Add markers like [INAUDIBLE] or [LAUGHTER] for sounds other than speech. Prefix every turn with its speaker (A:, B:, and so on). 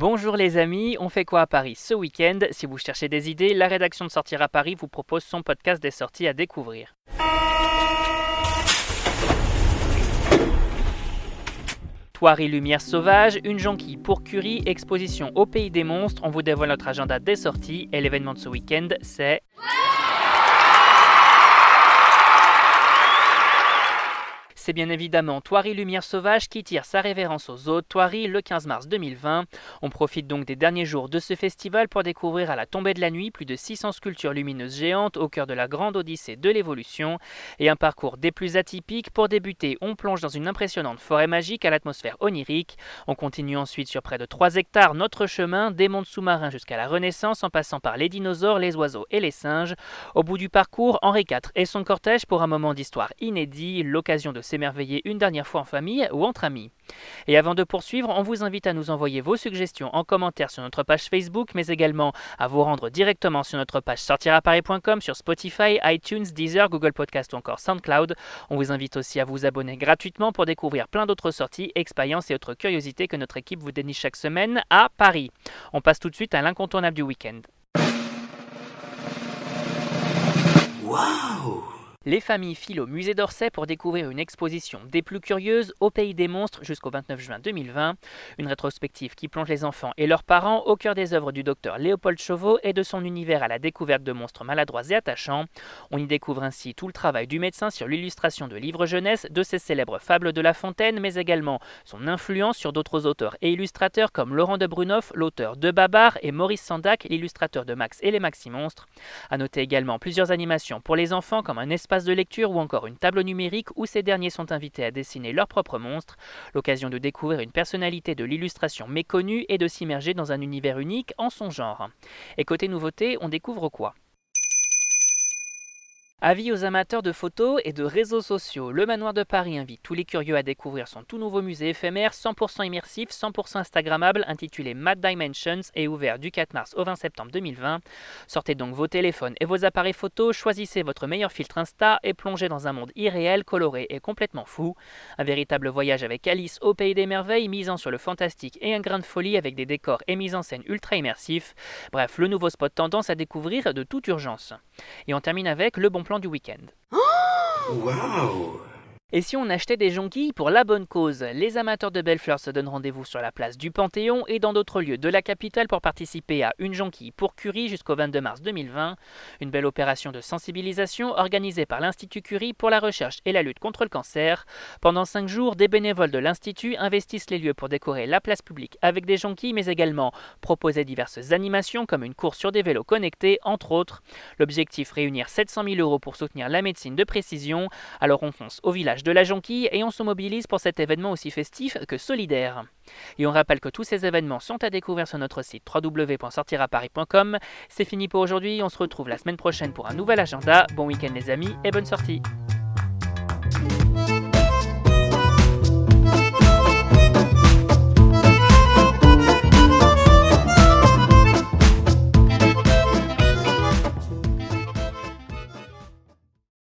A: Bonjour les amis, on fait quoi à Paris ce week-end? Si vous cherchez des idées, la rédaction de Sortir à Paris vous propose son podcast des sorties à découvrir. Thoiry Lumière Sauvage, une jonquille pour Curie, exposition au Pays des Monstres. On vous dévoile notre agenda des sorties et l'événement de ce week-end, c'est. C'est bien évidemment Thoiry Lumière Sauvage qui tire sa révérence aux autres. Thoiry le 15 mars 2020. On profite donc des derniers jours de ce festival pour découvrir à la tombée de la nuit plus de 600 sculptures lumineuses géantes au cœur de la grande odyssée de l'évolution et un parcours des plus atypiques. Pour débuter, on plonge dans une impressionnante forêt magique à l'atmosphère onirique. On continue ensuite sur près de 3 hectares notre chemin des mondes sous-marins jusqu'à la Renaissance en passant par les dinosaures, les oiseaux et les singes. Au bout du parcours, Henri IV et son cortège pour un moment d'histoire inédit, l'occasion de s'émerveiller une dernière fois en famille ou entre amis. Et avant de poursuivre, on vous invite à nous envoyer vos suggestions en commentaire sur notre page Facebook, mais également à vous rendre directement sur notre page sortiraparis.com, sur Spotify, iTunes, Deezer, Google Podcast ou encore SoundCloud. On vous invite aussi à vous abonner gratuitement pour découvrir plein d'autres sorties, expériences et autres curiosités que notre équipe vous déniche chaque semaine à Paris. On passe tout de suite à l'incontournable du week-end. Les familles filent au musée d'Orsay pour découvrir une exposition des plus curieuses au pays des monstres jusqu'au 29 juin 2020. Une rétrospective qui plonge les enfants et leurs parents au cœur des œuvres du docteur Léopold Chauveau et de son univers à la découverte de monstres maladroits et attachants. On y découvre ainsi tout le travail du médecin sur l'illustration de livres jeunesse, de ses célèbres fables de La Fontaine, mais également son influence sur d'autres auteurs et illustrateurs comme Laurent de Brunoff, l'auteur de Babar, et Maurice Sandac, l'illustrateur de Max et les Maxi Monstres. À noter également plusieurs animations pour les enfants comme un espace de lecture ou encore une table numérique où ces derniers sont invités à dessiner leurs propres monstres, l'occasion de découvrir une personnalité de l'illustration méconnue et de s'immerger dans un univers unique en son genre. Et côté nouveauté, on découvre quoi? Avis aux amateurs de photos et de réseaux sociaux, le Manoir de Paris invite tous les curieux à découvrir son tout nouveau musée éphémère 100% immersif, 100% Instagrammable intitulé Mad Dimensions et ouvert du 4 mars au 20 septembre 2020. Sortez donc vos téléphones et vos appareils photos, choisissez votre meilleur filtre Insta et plongez dans un monde irréel, coloré et complètement fou. Un véritable voyage avec Alice au pays des merveilles, misant sur le fantastique et un grain de folie avec des décors et mise en scène ultra immersifs. Bref, le nouveau spot tendance à découvrir de toute urgence. Et on termine avec le bon plan du week-end. [GASPS]
B: Wow
A: et si on achetait des jonquilles pour la bonne cause? Les amateurs de belles fleurs se donnent rendez-vous sur la place du Panthéon et dans d'autres lieux de la capitale pour participer à Une jonquille pour Curie jusqu'au 22 mars 2020. Une belle opération de sensibilisation organisée par l'Institut Curie pour la recherche et la lutte contre le cancer. Pendant cinq jours, des bénévoles de l'Institut investissent les lieux pour décorer la place publique avec des jonquilles, mais également proposer diverses animations comme une course sur des vélos connectés, entre autres. L'objectif réunir 700 000 euros pour soutenir la médecine de précision. Alors on fonce au de la Jonquille et on se mobilise pour cet événement aussi festif que solidaire. Et on rappelle que tous ces événements sont à découvrir sur notre site www.sortiraparis.com. C'est fini pour aujourd'hui, on se retrouve la semaine prochaine pour un nouvel agenda. Bon week-end les amis et bonne sortie